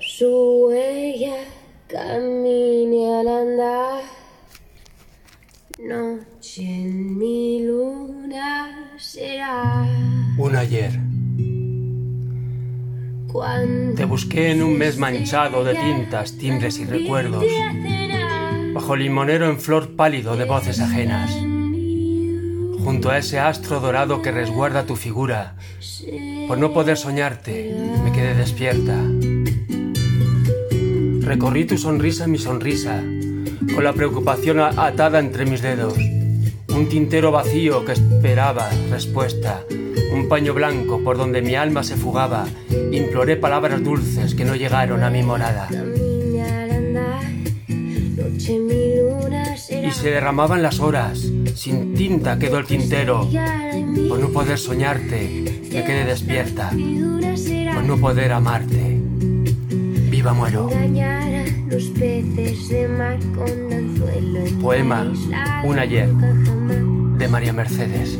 su huella camine al andar. Noche en mi luna será. Un ayer. Cuando Te busqué en un mes manchado de tintas, timbres y recuerdos, bajo limonero en flor pálido de voces ajenas, junto a ese astro dorado que resguarda tu figura. Por no poder soñarte, me quedé despierta. Recorrí tu sonrisa mi sonrisa, con la preocupación atada entre mis dedos. Un tintero vacío que esperaba respuesta. Un paño blanco por donde mi alma se fugaba. Imploré palabras dulces que no llegaron a mi morada. Y se derramaban las horas. Sin tinta quedó el tintero. Por no poder soñarte, me quedé despierta. Por no poder amarte. Viva muero. Poema, un ayer. De María Mercedes.